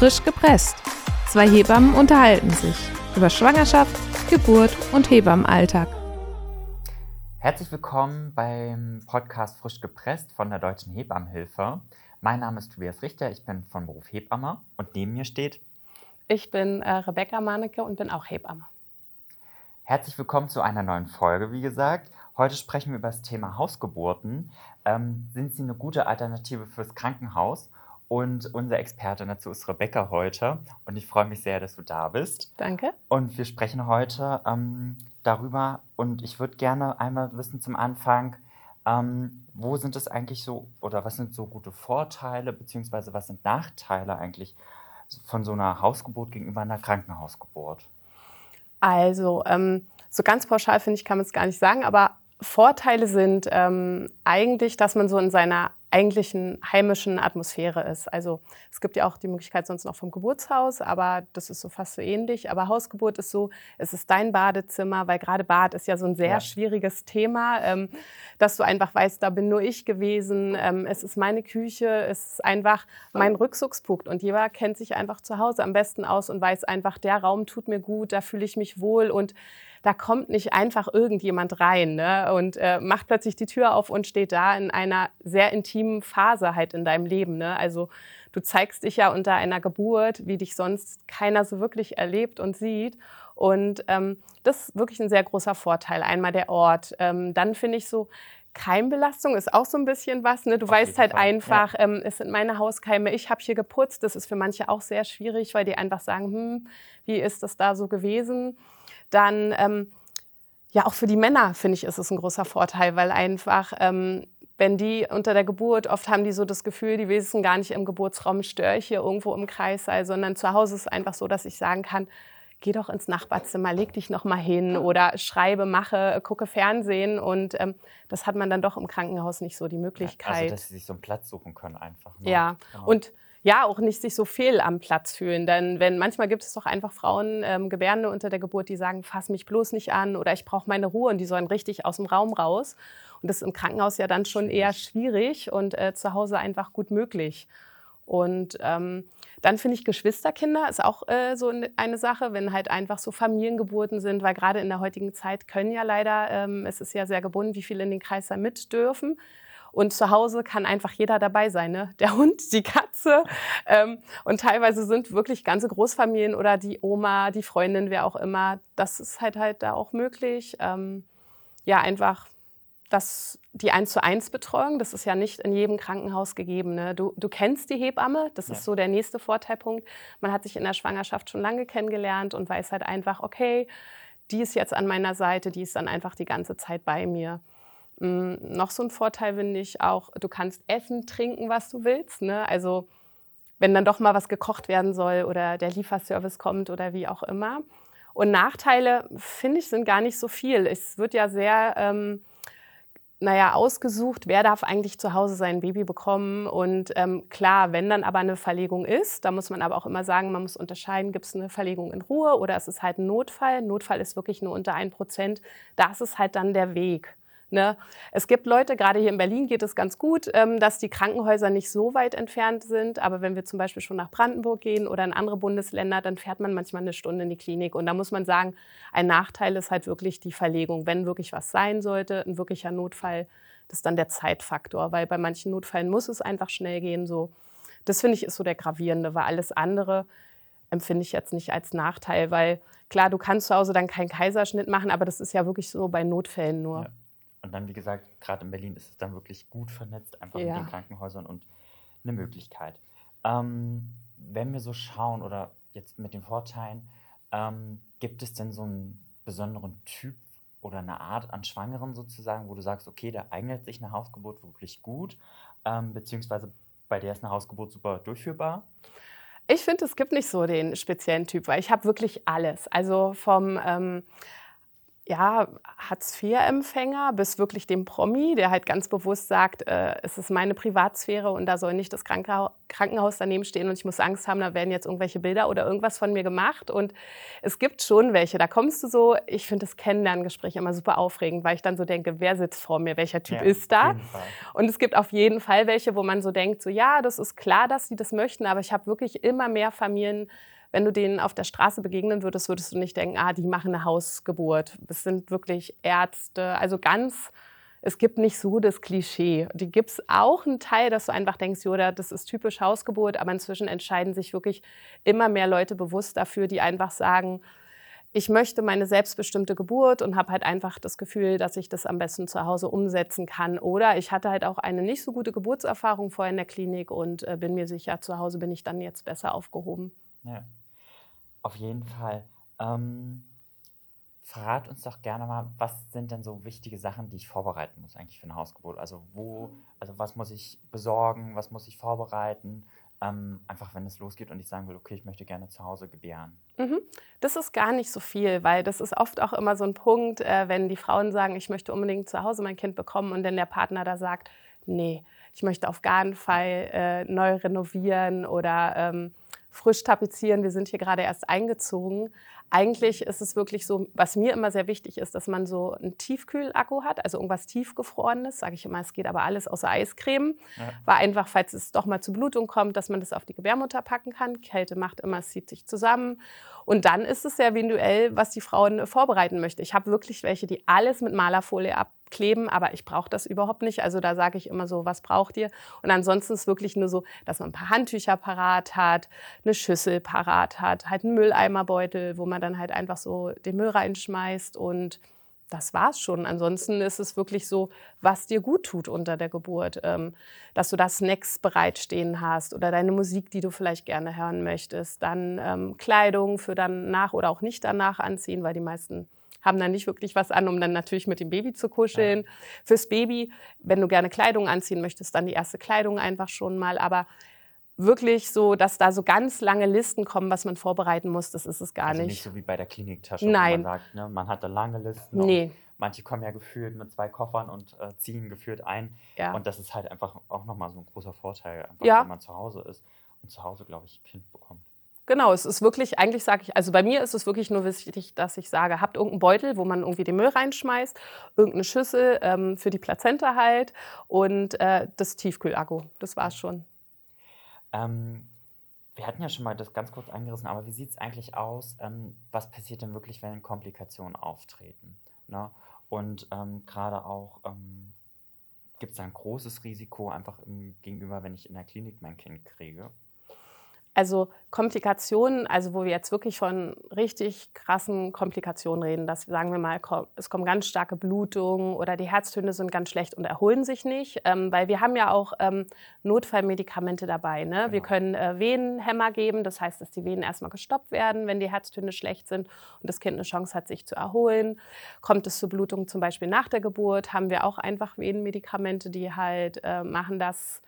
Frisch gepresst. Zwei Hebammen unterhalten sich über Schwangerschaft, Geburt und Hebammenalltag. Herzlich willkommen beim Podcast Frisch gepresst von der Deutschen Hebammenhilfe. Mein Name ist Tobias Richter, ich bin von Beruf Hebamme und neben mir steht. Ich bin äh, Rebecca Manecke und bin auch Hebamme. Herzlich willkommen zu einer neuen Folge, wie gesagt. Heute sprechen wir über das Thema Hausgeburten. Ähm, sind sie eine gute Alternative fürs Krankenhaus? Und unsere Expertin dazu ist Rebecca heute. Und ich freue mich sehr, dass du da bist. Danke. Und wir sprechen heute ähm, darüber. Und ich würde gerne einmal wissen zum Anfang, ähm, wo sind es eigentlich so, oder was sind so gute Vorteile, beziehungsweise was sind Nachteile eigentlich von so einer Hausgeburt gegenüber einer Krankenhausgeburt? Also, ähm, so ganz pauschal finde ich, kann man es gar nicht sagen, aber Vorteile sind ähm, eigentlich, dass man so in seiner eigentlichen heimischen Atmosphäre ist. Also es gibt ja auch die Möglichkeit sonst noch vom Geburtshaus, aber das ist so fast so ähnlich. Aber Hausgeburt ist so, es ist dein Badezimmer, weil gerade Bad ist ja so ein sehr ja. schwieriges Thema, ähm, dass du einfach weißt, da bin nur ich gewesen, ähm, es ist meine Küche, es ist einfach mein Rückzugspunkt und jeder kennt sich einfach zu Hause am besten aus und weiß einfach, der Raum tut mir gut, da fühle ich mich wohl und da kommt nicht einfach irgendjemand rein ne? und äh, macht plötzlich die Tür auf und steht da in einer sehr intimen Phase halt in deinem Leben. Ne? Also du zeigst dich ja unter einer Geburt, wie dich sonst keiner so wirklich erlebt und sieht. Und ähm, das ist wirklich ein sehr großer Vorteil. Einmal der Ort. Ähm, dann finde ich so, Keimbelastung ist auch so ein bisschen was. Ne? Du Auf weißt halt Fall. einfach, ja. ähm, es sind meine Hauskeime, ich habe hier geputzt. Das ist für manche auch sehr schwierig, weil die einfach sagen, hm, wie ist das da so gewesen? Dann ähm, ja, auch für die Männer finde ich, ist es ein großer Vorteil, weil einfach, ähm, wenn die unter der Geburt, oft haben die so das Gefühl, die wissen gar nicht im Geburtsraum, störe ich hier irgendwo im Kreissaal, sondern zu Hause ist es einfach so, dass ich sagen kann, geh doch ins Nachbarzimmer, leg dich noch mal hin oder schreibe, mache, gucke Fernsehen und ähm, das hat man dann doch im Krankenhaus nicht so die Möglichkeit. Ja, also dass sie sich so einen Platz suchen können einfach. Ne? Ja, genau. und ja auch nicht sich so fehl am Platz fühlen. Denn wenn manchmal gibt es doch einfach Frauen, ähm, Gebärende unter der Geburt, die sagen, fass mich bloß nicht an oder ich brauche meine Ruhe und die sollen richtig aus dem Raum raus. Und das ist im Krankenhaus ja dann schon eher schwierig und äh, zu Hause einfach gut möglich. Und ähm, dann finde ich Geschwisterkinder ist auch äh, so eine Sache, wenn halt einfach so Familiengeburten sind, weil gerade in der heutigen Zeit können ja leider, ähm, es ist ja sehr gebunden, wie viele in den Kreis mit dürfen. Und zu Hause kann einfach jeder dabei sein. Ne? Der Hund, die Katze. Ähm, und teilweise sind wirklich ganze Großfamilien oder die Oma, die Freundin, wer auch immer. Das ist halt halt da auch möglich. Ähm, ja, einfach das, die 1 zu 1 Betreuung, das ist ja nicht in jedem Krankenhaus gegeben. Ne? Du, du kennst die Hebamme, das ja. ist so der nächste Vorteilpunkt. Man hat sich in der Schwangerschaft schon lange kennengelernt und weiß halt einfach, okay, die ist jetzt an meiner Seite, die ist dann einfach die ganze Zeit bei mir. Mm, noch so ein Vorteil finde ich auch, du kannst essen, trinken, was du willst. Ne? Also wenn dann doch mal was gekocht werden soll oder der Lieferservice kommt oder wie auch immer. Und Nachteile, finde ich, sind gar nicht so viel. Es wird ja sehr, ähm, naja, ausgesucht, wer darf eigentlich zu Hause sein Baby bekommen. Und ähm, klar, wenn dann aber eine Verlegung ist, da muss man aber auch immer sagen, man muss unterscheiden, gibt es eine Verlegung in Ruhe oder ist es halt ein Notfall. Notfall ist wirklich nur unter 1%. Das ist halt dann der Weg. Ne? Es gibt Leute, gerade hier in Berlin geht es ganz gut, ähm, dass die Krankenhäuser nicht so weit entfernt sind. Aber wenn wir zum Beispiel schon nach Brandenburg gehen oder in andere Bundesländer, dann fährt man manchmal eine Stunde in die Klinik. Und da muss man sagen, ein Nachteil ist halt wirklich die Verlegung. Wenn wirklich was sein sollte, ein wirklicher Notfall, das ist dann der Zeitfaktor. Weil bei manchen Notfällen muss es einfach schnell gehen. So. Das finde ich ist so der gravierende, weil alles andere empfinde ich jetzt nicht als Nachteil, weil klar, du kannst zu Hause dann keinen Kaiserschnitt machen, aber das ist ja wirklich so bei Notfällen nur. Ja. Und dann, wie gesagt, gerade in Berlin ist es dann wirklich gut vernetzt, einfach ja. mit den Krankenhäusern und eine Möglichkeit. Ähm, wenn wir so schauen oder jetzt mit den Vorteilen, ähm, gibt es denn so einen besonderen Typ oder eine Art an Schwangeren sozusagen, wo du sagst, okay, da eignet sich eine Hausgeburt wirklich gut, ähm, beziehungsweise bei der ist eine Hausgeburt super durchführbar? Ich finde, es gibt nicht so den speziellen Typ, weil ich habe wirklich alles. Also vom ähm, ja, Hartz-IV-Empfänger bis wirklich dem Promi, der halt ganz bewusst sagt, äh, es ist meine Privatsphäre und da soll nicht das Krankenhaus daneben stehen und ich muss Angst haben, da werden jetzt irgendwelche Bilder oder irgendwas von mir gemacht. Und es gibt schon welche, da kommst du so, ich finde das Kennenlerngespräch immer super aufregend, weil ich dann so denke, wer sitzt vor mir, welcher Typ ja, ist da? Und es gibt auf jeden Fall welche, wo man so denkt, so ja, das ist klar, dass sie das möchten, aber ich habe wirklich immer mehr Familien, wenn du denen auf der Straße begegnen würdest, würdest du nicht denken, ah, die machen eine Hausgeburt. Das sind wirklich Ärzte. Also ganz, es gibt nicht so das Klischee. Die gibt es auch einen Teil, dass du einfach denkst, Joda, das ist typisch Hausgeburt, aber inzwischen entscheiden sich wirklich immer mehr Leute bewusst dafür, die einfach sagen, ich möchte meine selbstbestimmte Geburt und habe halt einfach das Gefühl, dass ich das am besten zu Hause umsetzen kann. Oder ich hatte halt auch eine nicht so gute Geburtserfahrung vorher in der Klinik und äh, bin mir sicher, zu Hause bin ich dann jetzt besser aufgehoben. Ja. Auf jeden Fall. Ähm, verrat uns doch gerne mal, was sind denn so wichtige Sachen, die ich vorbereiten muss eigentlich für eine Hausgeburt? Also wo, also was muss ich besorgen, was muss ich vorbereiten? Ähm, einfach wenn es losgeht und ich sagen will, okay, ich möchte gerne zu Hause gebären. Mhm. Das ist gar nicht so viel, weil das ist oft auch immer so ein Punkt, äh, wenn die Frauen sagen, ich möchte unbedingt zu Hause mein Kind bekommen und dann der Partner da sagt, nee, ich möchte auf gar keinen Fall äh, neu renovieren oder ähm, frisch tapezieren. Wir sind hier gerade erst eingezogen. Eigentlich ist es wirklich so, was mir immer sehr wichtig ist, dass man so einen Tiefkühlakku hat, also irgendwas tiefgefrorenes, sage ich immer, es geht aber alles außer Eiscreme, ja. weil einfach, falls es doch mal zu Blutung kommt, dass man das auf die Gebärmutter packen kann. Kälte macht immer, es zieht sich zusammen. Und dann ist es sehr individuell, was die Frauen vorbereiten möchte. Ich habe wirklich welche, die alles mit Malerfolie ab kleben, aber ich brauche das überhaupt nicht. Also da sage ich immer so, was braucht ihr? Und ansonsten ist wirklich nur so, dass man ein paar Handtücher parat hat, eine Schüssel parat hat, halt einen Mülleimerbeutel, wo man dann halt einfach so den Müll reinschmeißt und das war's schon. Ansonsten ist es wirklich so, was dir gut tut unter der Geburt. Ähm, dass du da Snacks bereitstehen hast oder deine Musik, die du vielleicht gerne hören möchtest. Dann ähm, Kleidung für danach oder auch nicht danach anziehen, weil die meisten haben dann nicht wirklich was an, um dann natürlich mit dem Baby zu kuscheln. Ja. Fürs Baby, wenn du gerne Kleidung anziehen möchtest, dann die erste Kleidung einfach schon mal. Aber wirklich so, dass da so ganz lange Listen kommen, was man vorbereiten muss, das ist es gar also nicht. Nicht so wie bei der Kliniktasche, Nein. wo man sagt, ne, man hat da lange Listen. Nee. Manche kommen ja gefühlt mit zwei Koffern und äh, ziehen gefühlt ein. Ja. Und das ist halt einfach auch nochmal so ein großer Vorteil, einfach, ja. wenn man zu Hause ist und zu Hause, glaube ich, ein Kind bekommt. Genau, es ist wirklich, eigentlich sage ich, also bei mir ist es wirklich nur wichtig, dass ich sage, habt irgendeinen Beutel, wo man irgendwie den Müll reinschmeißt, irgendeine Schüssel ähm, für die Plazenta halt und äh, das Tiefkühlakku. Das war's schon. Ähm, wir hatten ja schon mal das ganz kurz angerissen, aber wie sieht es eigentlich aus? Ähm, was passiert denn wirklich, wenn Komplikationen auftreten? Ne? Und ähm, gerade auch, ähm, gibt es da ein großes Risiko einfach im, gegenüber, wenn ich in der Klinik mein Kind kriege? Also Komplikationen, also wo wir jetzt wirklich von richtig krassen Komplikationen reden, dass sagen wir mal, es kommen ganz starke Blutungen oder die Herztöne sind ganz schlecht und erholen sich nicht, ähm, weil wir haben ja auch ähm, Notfallmedikamente dabei. Ne? Genau. Wir können äh, Venenhämmer geben, das heißt, dass die Venen erstmal gestoppt werden, wenn die Herztöne schlecht sind und das Kind eine Chance hat, sich zu erholen. Kommt es zur Blutung zum Beispiel nach der Geburt, haben wir auch einfach Venenmedikamente, die halt äh, machen, dass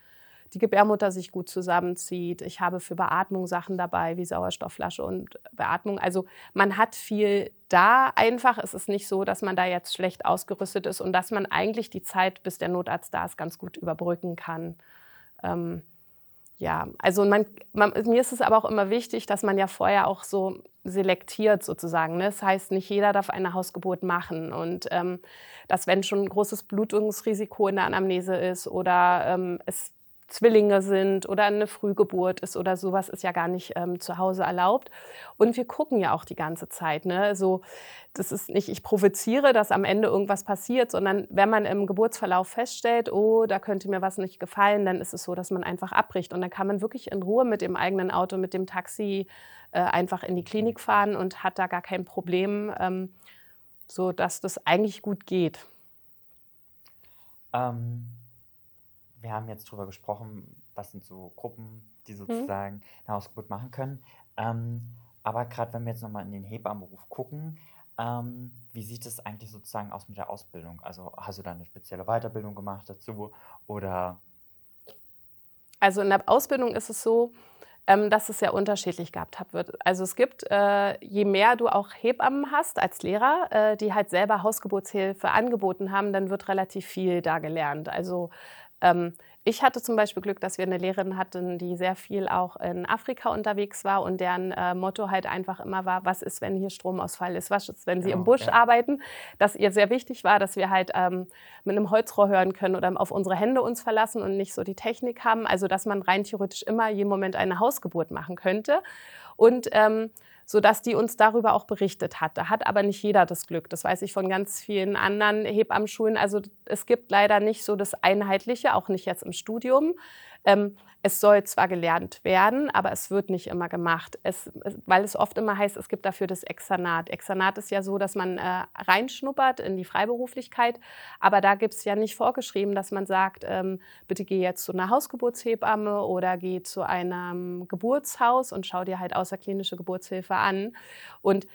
die Gebärmutter sich gut zusammenzieht. Ich habe für Beatmung Sachen dabei, wie Sauerstoffflasche und Beatmung. Also man hat viel da einfach. Es ist nicht so, dass man da jetzt schlecht ausgerüstet ist und dass man eigentlich die Zeit, bis der Notarzt da ist, ganz gut überbrücken kann. Ähm, ja, also man, man, mir ist es aber auch immer wichtig, dass man ja vorher auch so selektiert sozusagen. Ne? Das heißt, nicht jeder darf eine Hausgeburt machen und ähm, dass wenn schon ein großes Blutungsrisiko in der Anamnese ist oder ähm, es Zwillinge sind oder eine Frühgeburt ist oder sowas, ist ja gar nicht ähm, zu Hause erlaubt. Und wir gucken ja auch die ganze Zeit. Ne? Also, das ist nicht, ich provoziere, dass am Ende irgendwas passiert, sondern wenn man im Geburtsverlauf feststellt, oh, da könnte mir was nicht gefallen, dann ist es so, dass man einfach abbricht. Und dann kann man wirklich in Ruhe mit dem eigenen Auto, mit dem Taxi äh, einfach in die Klinik fahren und hat da gar kein Problem, ähm, so das eigentlich gut geht. Ähm wir haben jetzt darüber gesprochen, was sind so Gruppen, die mhm. sozusagen eine Hausgeburt machen können. Ähm, aber gerade wenn wir jetzt nochmal in den Hebammenberuf gucken, ähm, wie sieht es eigentlich sozusagen aus mit der Ausbildung? Also hast du da eine spezielle Weiterbildung gemacht dazu oder? Also in der Ausbildung ist es so, ähm, dass es sehr unterschiedlich gehabt wird. Also es gibt, äh, je mehr du auch Hebammen hast als Lehrer, äh, die halt selber Hausgeburtshilfe angeboten haben, dann wird relativ viel da gelernt. Also ähm, ich hatte zum Beispiel Glück, dass wir eine Lehrerin hatten, die sehr viel auch in Afrika unterwegs war und deren äh, Motto halt einfach immer war, was ist, wenn hier Stromausfall ist, was ist, wenn sie genau, im Busch ja. arbeiten. Dass ihr sehr wichtig war, dass wir halt ähm, mit einem Holzrohr hören können oder auf unsere Hände uns verlassen und nicht so die Technik haben. Also dass man rein theoretisch immer jeden Moment eine Hausgeburt machen könnte. Und ähm, sodass die uns darüber auch berichtet hat. Da hat aber nicht jeder das Glück. Das weiß ich von ganz vielen anderen Hebammenschulen. Also es gibt leider nicht so das Einheitliche, auch nicht jetzt im Studium. Ähm, es soll zwar gelernt werden, aber es wird nicht immer gemacht, es, weil es oft immer heißt, es gibt dafür das Externat. Externat ist ja so, dass man äh, reinschnuppert in die Freiberuflichkeit, aber da gibt es ja nicht vorgeschrieben, dass man sagt, ähm, bitte geh jetzt zu einer Hausgeburtshebamme oder geh zu einem Geburtshaus und schau dir halt außerklinische Geburtshilfe an. Und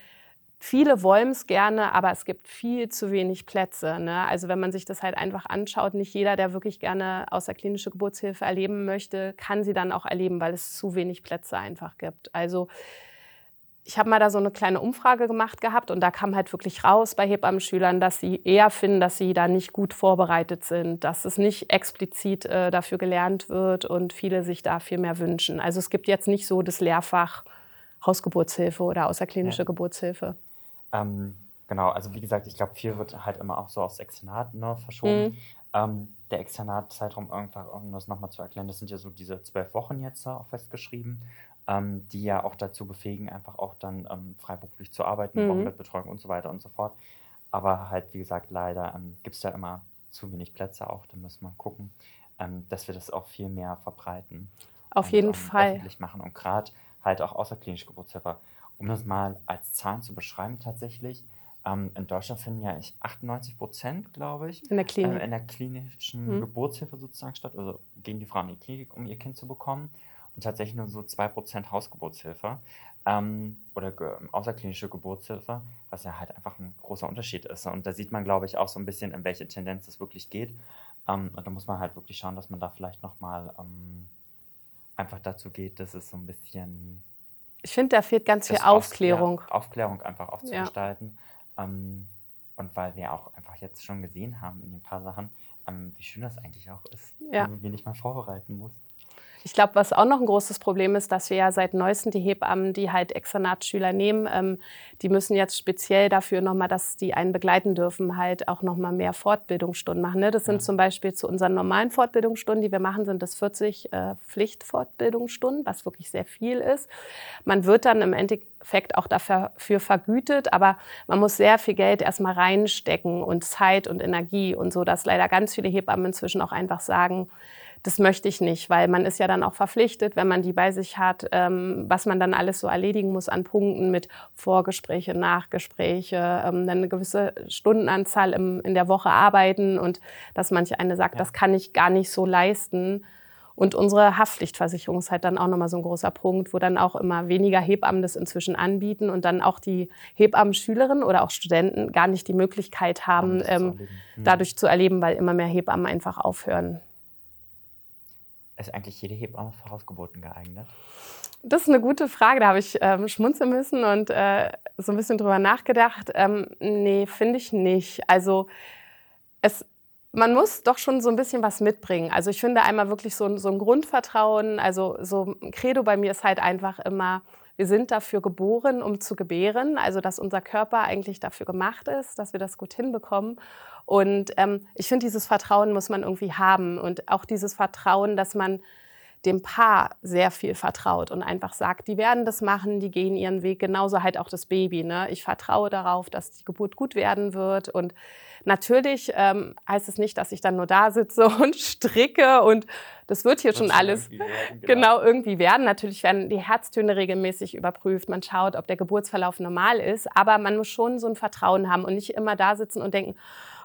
Viele wollen es gerne, aber es gibt viel zu wenig Plätze. Ne? Also wenn man sich das halt einfach anschaut, nicht jeder, der wirklich gerne außerklinische Geburtshilfe erleben möchte, kann sie dann auch erleben, weil es zu wenig Plätze einfach gibt. Also ich habe mal da so eine kleine Umfrage gemacht gehabt und da kam halt wirklich raus bei Hebammenschülern, dass sie eher finden, dass sie da nicht gut vorbereitet sind, dass es nicht explizit äh, dafür gelernt wird und viele sich da viel mehr wünschen. Also es gibt jetzt nicht so das Lehrfach Hausgeburtshilfe oder außerklinische ja. Geburtshilfe. Ähm, genau, also wie gesagt, ich glaube, viel wird halt immer auch so aufs Externat ne, verschoben. Mhm. Ähm, der Externatzeitraum, einfach, um das nochmal zu erklären, das sind ja so diese zwölf Wochen jetzt auch festgeschrieben, ähm, die ja auch dazu befähigen, einfach auch dann ähm, freiberuflich zu arbeiten, mhm. Wochenbettbetreuung und so weiter und so fort. Aber halt, wie gesagt, leider ähm, gibt es da immer zu wenig Plätze auch. Da muss man gucken, ähm, dass wir das auch viel mehr verbreiten. Auf und, jeden ähm, Fall. Öffentlich machen und gerade halt auch außerklinische Geburtshilfe um das mal als Zahlen zu beschreiben, tatsächlich, ähm, in Deutschland finden ja 98 Prozent, glaube ich, in der, Klinik. Äh, in der klinischen mhm. Geburtshilfe sozusagen statt. Also gehen die Frauen in die Klinik, um ihr Kind zu bekommen. Und tatsächlich nur so 2 Prozent Hausgeburtshilfe ähm, oder ge außerklinische Geburtshilfe, was ja halt einfach ein großer Unterschied ist. Und da sieht man, glaube ich, auch so ein bisschen, in welche Tendenz es wirklich geht. Ähm, und da muss man halt wirklich schauen, dass man da vielleicht nochmal ähm, einfach dazu geht, dass es so ein bisschen ich finde, da fehlt ganz viel Aufklärung. Aus, ja, Aufklärung einfach auch zu ja. gestalten. Ähm, und weil wir auch einfach jetzt schon gesehen haben in den paar Sachen, ähm, wie schön das eigentlich auch ist, ja. wenn wir nicht mal vorbereiten muss. Ich glaube, was auch noch ein großes Problem ist, dass wir ja seit neuestem die Hebammen, die halt Externatschüler nehmen, ähm, die müssen jetzt speziell dafür nochmal, dass die einen begleiten dürfen, halt auch nochmal mehr Fortbildungsstunden machen. Ne? Das sind ja. zum Beispiel zu unseren normalen Fortbildungsstunden, die wir machen, sind das 40 äh, Pflichtfortbildungsstunden, was wirklich sehr viel ist. Man wird dann im Endeffekt auch dafür vergütet, aber man muss sehr viel Geld erstmal reinstecken und Zeit und Energie und so, dass leider ganz viele Hebammen inzwischen auch einfach sagen, das möchte ich nicht, weil man ist ja dann auch verpflichtet, wenn man die bei sich hat, ähm, was man dann alles so erledigen muss an Punkten mit Vorgespräche, Nachgespräche, ähm, dann eine gewisse Stundenanzahl im, in der Woche arbeiten und dass manche eine sagt, ja. das kann ich gar nicht so leisten. Und unsere Haftpflichtversicherung ist halt dann auch nochmal so ein großer Punkt, wo dann auch immer weniger Hebammen das inzwischen anbieten und dann auch die Hebammenschülerinnen oder auch Studenten gar nicht die Möglichkeit haben, ähm, dadurch zu erleben, weil immer mehr Hebammen einfach aufhören. Ist eigentlich jede Hebamme für Hausgeburten geeignet? Das ist eine gute Frage. Da habe ich ähm, schmunzeln müssen und äh, so ein bisschen drüber nachgedacht. Ähm, nee, finde ich nicht. Also es, man muss doch schon so ein bisschen was mitbringen. Also ich finde einmal wirklich so, so ein Grundvertrauen. Also so ein Credo bei mir ist halt einfach immer, wir sind dafür geboren, um zu gebären. Also dass unser Körper eigentlich dafür gemacht ist, dass wir das gut hinbekommen. Und ähm, ich finde, dieses Vertrauen muss man irgendwie haben und auch dieses Vertrauen, dass man dem Paar sehr viel vertraut und einfach sagt, die werden das machen, die gehen ihren Weg, genauso halt auch das Baby. Ne? Ich vertraue darauf, dass die Geburt gut werden wird. Und natürlich ähm, heißt es nicht, dass ich dann nur da sitze und stricke und das wird hier das schon alles werden, genau. genau. irgendwie werden. Natürlich werden die Herztöne regelmäßig überprüft. Man schaut, ob der Geburtsverlauf normal ist. Aber man muss schon so ein Vertrauen haben und nicht immer da sitzen und denken,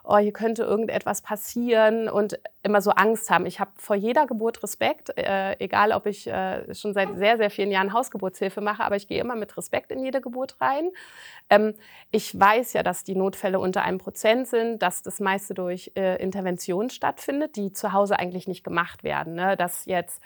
oh, hier könnte irgendetwas passieren und immer so Angst haben. Ich habe vor jeder Geburt Respekt, äh, egal ob ich äh, schon seit sehr, sehr vielen Jahren Hausgeburtshilfe mache, aber ich gehe immer mit Respekt in jede Geburt rein. Ähm, ich weiß ja, dass die Notfälle unter einem Prozent sind, dass das meiste durch äh, Intervention stattfindet, die zu Hause eigentlich nicht gemacht werden. Ne? Dass jetzt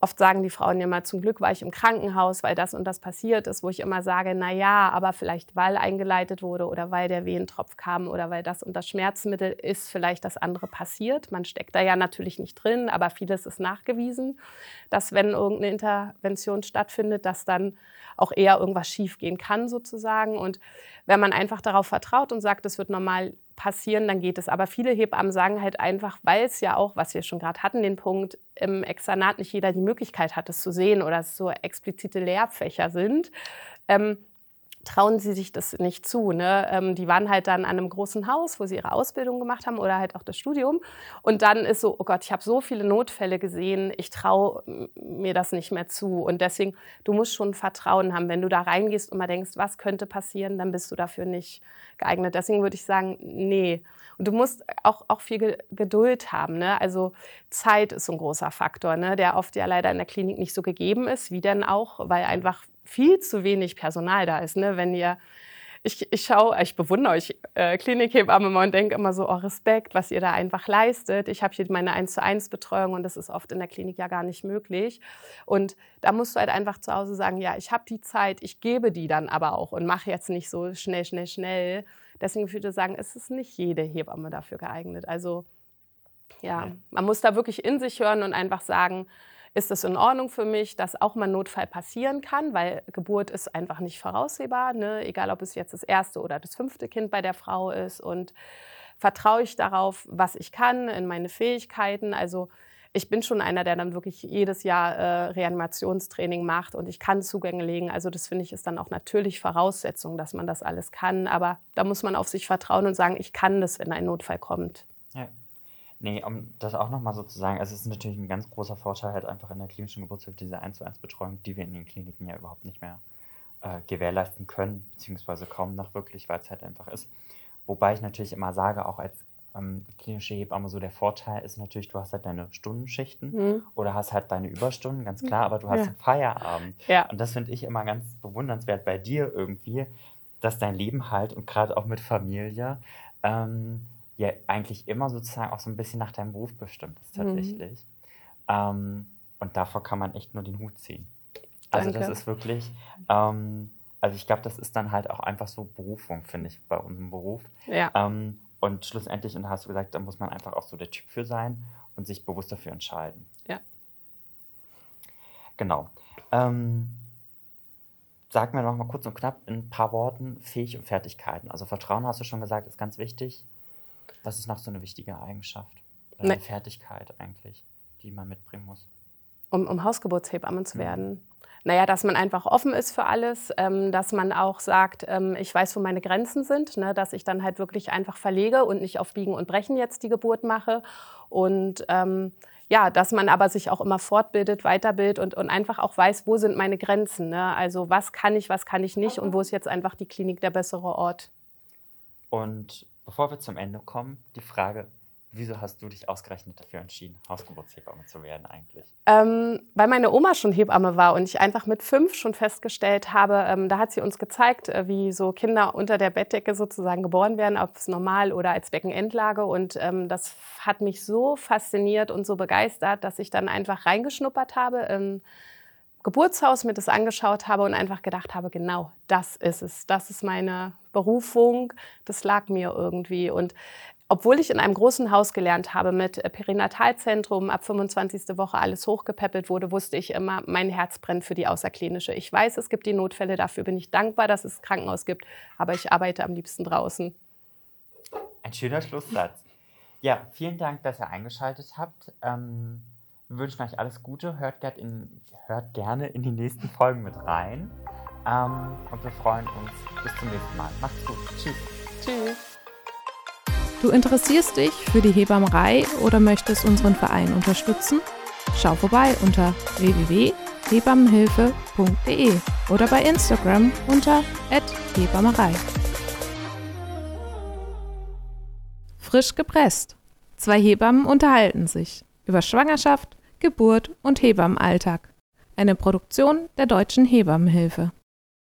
Oft sagen die Frauen immer, zum Glück war ich im Krankenhaus, weil das und das passiert ist, wo ich immer sage, na ja, aber vielleicht weil eingeleitet wurde oder weil der Wehentropf kam oder weil das und das Schmerzmittel ist, vielleicht das andere passiert. Man steckt da ja natürlich nicht drin, aber vieles ist nachgewiesen, dass wenn irgendeine Intervention stattfindet, dass dann auch eher irgendwas schiefgehen kann sozusagen. Und wenn man einfach darauf vertraut und sagt, es wird normal passieren, dann geht es. Aber viele Hebammen sagen halt einfach, weil es ja auch, was wir schon gerade hatten, den Punkt, im Externat nicht jeder die Möglichkeit hat, es zu sehen oder es so explizite Lehrfächer sind, ähm, trauen sie sich das nicht zu. Ne? Ähm, die waren halt dann an einem großen Haus, wo sie ihre Ausbildung gemacht haben oder halt auch das Studium. Und dann ist so, oh Gott, ich habe so viele Notfälle gesehen, ich traue mir das nicht mehr zu. Und deswegen, du musst schon Vertrauen haben. Wenn du da reingehst und mal denkst, was könnte passieren, dann bist du dafür nicht geeignet. Deswegen würde ich sagen, nee. Und du musst auch, auch viel Geduld haben. Ne? Also Zeit ist so ein großer Faktor, ne? der oft ja leider in der Klinik nicht so gegeben ist, wie denn auch, weil einfach viel zu wenig Personal da ist. Ne? Wenn ihr ich, ich schaue, ich bewundere euch äh, Klinikhebamme und denke immer so, oh Respekt, was ihr da einfach leistet. Ich habe hier meine 1 zu 1 Betreuung und das ist oft in der Klinik ja gar nicht möglich. Und da musst du halt einfach zu Hause sagen, ja, ich habe die Zeit, ich gebe die dann aber auch und mache jetzt nicht so schnell, schnell, schnell. Deswegen würde ich sagen, es ist nicht jede Hebamme dafür geeignet. Also ja, man muss da wirklich in sich hören und einfach sagen, ist es in Ordnung für mich, dass auch mal ein Notfall passieren kann, weil Geburt ist einfach nicht voraussehbar, ne? egal ob es jetzt das erste oder das fünfte Kind bei der Frau ist. Und vertraue ich darauf, was ich kann, in meine Fähigkeiten. Also ich bin schon einer, der dann wirklich jedes Jahr äh, Reanimationstraining macht und ich kann Zugänge legen. Also das finde ich ist dann auch natürlich Voraussetzung, dass man das alles kann. Aber da muss man auf sich vertrauen und sagen, ich kann das, wenn ein Notfall kommt. Ja. Nee, um das auch nochmal so zu sagen, also es ist natürlich ein ganz großer Vorteil halt einfach in der klinischen Geburtshilfe, diese 1 zu 1 Betreuung, die wir in den Kliniken ja überhaupt nicht mehr äh, gewährleisten können, beziehungsweise kaum noch wirklich, weil es halt einfach ist. Wobei ich natürlich immer sage, auch als ähm, klinische Hebamme so der Vorteil ist natürlich, du hast halt deine Stundenschichten mhm. oder hast halt deine Überstunden, ganz klar, aber du hast ja. einen Feierabend. Ja. Und das finde ich immer ganz bewundernswert bei dir irgendwie, dass dein Leben halt und gerade auch mit Familie ähm, ja eigentlich immer sozusagen auch so ein bisschen nach deinem Beruf bestimmt ist mhm. tatsächlich. Mhm. Ähm, und davor kann man echt nur den Hut ziehen. Also Danke. das ist wirklich, ähm, also ich glaube, das ist dann halt auch einfach so Berufung, finde ich, bei unserem Beruf. Ja. Ähm, und schlussendlich, und da hast du gesagt, da muss man einfach auch so der Typ für sein und sich bewusst dafür entscheiden. Ja. Genau. Ähm, sag mir noch mal kurz und knapp in ein paar Worten Fähig und Fertigkeiten. Also Vertrauen hast du schon gesagt, ist ganz wichtig. Was ist noch so eine wichtige Eigenschaft oder eine Fertigkeit eigentlich, die man mitbringen muss? Um, um Hausgeburtshebamme zu mhm. werden. Naja, dass man einfach offen ist für alles, ähm, dass man auch sagt, ähm, ich weiß, wo meine Grenzen sind, ne, dass ich dann halt wirklich einfach verlege und nicht auf Biegen und Brechen jetzt die Geburt mache. Und ähm, ja, dass man aber sich auch immer fortbildet, weiterbildet und, und einfach auch weiß, wo sind meine Grenzen. Ne? Also was kann ich, was kann ich nicht und wo ist jetzt einfach die Klinik der bessere Ort. Und Bevor wir zum Ende kommen, die Frage, wieso hast du dich ausgerechnet dafür entschieden, Hausgeburtshebamme zu werden eigentlich? Ähm, weil meine Oma schon Hebamme war und ich einfach mit fünf schon festgestellt habe, ähm, da hat sie uns gezeigt, äh, wie so Kinder unter der Bettdecke sozusagen geboren werden, ob es normal oder als Beckenendlage. Und ähm, das hat mich so fasziniert und so begeistert, dass ich dann einfach reingeschnuppert habe. Geburtshaus mir das angeschaut habe und einfach gedacht habe, genau, das ist es. Das ist meine Berufung. Das lag mir irgendwie. Und obwohl ich in einem großen Haus gelernt habe mit Perinatalzentrum, ab 25. Woche alles hochgepäppelt wurde, wusste ich immer, mein Herz brennt für die Außerklinische. Ich weiß, es gibt die Notfälle, dafür bin ich dankbar, dass es Krankenhaus gibt, aber ich arbeite am liebsten draußen. Ein schöner Schlusssatz. Ja, vielen Dank, dass ihr eingeschaltet habt. Ähm wir wünschen euch alles Gute. Hört, in, hört gerne in die nächsten Folgen mit rein. Ähm, und wir freuen uns. Bis zum nächsten Mal. Macht's gut. Tschüss. Tschüss. Du interessierst dich für die Hebammerei oder möchtest unseren Verein unterstützen? Schau vorbei unter www.hebammenhilfe.de oder bei Instagram unter @hebammerei. Frisch gepresst. Zwei Hebammen unterhalten sich über Schwangerschaft, Geburt und Hebammenalltag. Eine Produktion der Deutschen Hebammenhilfe.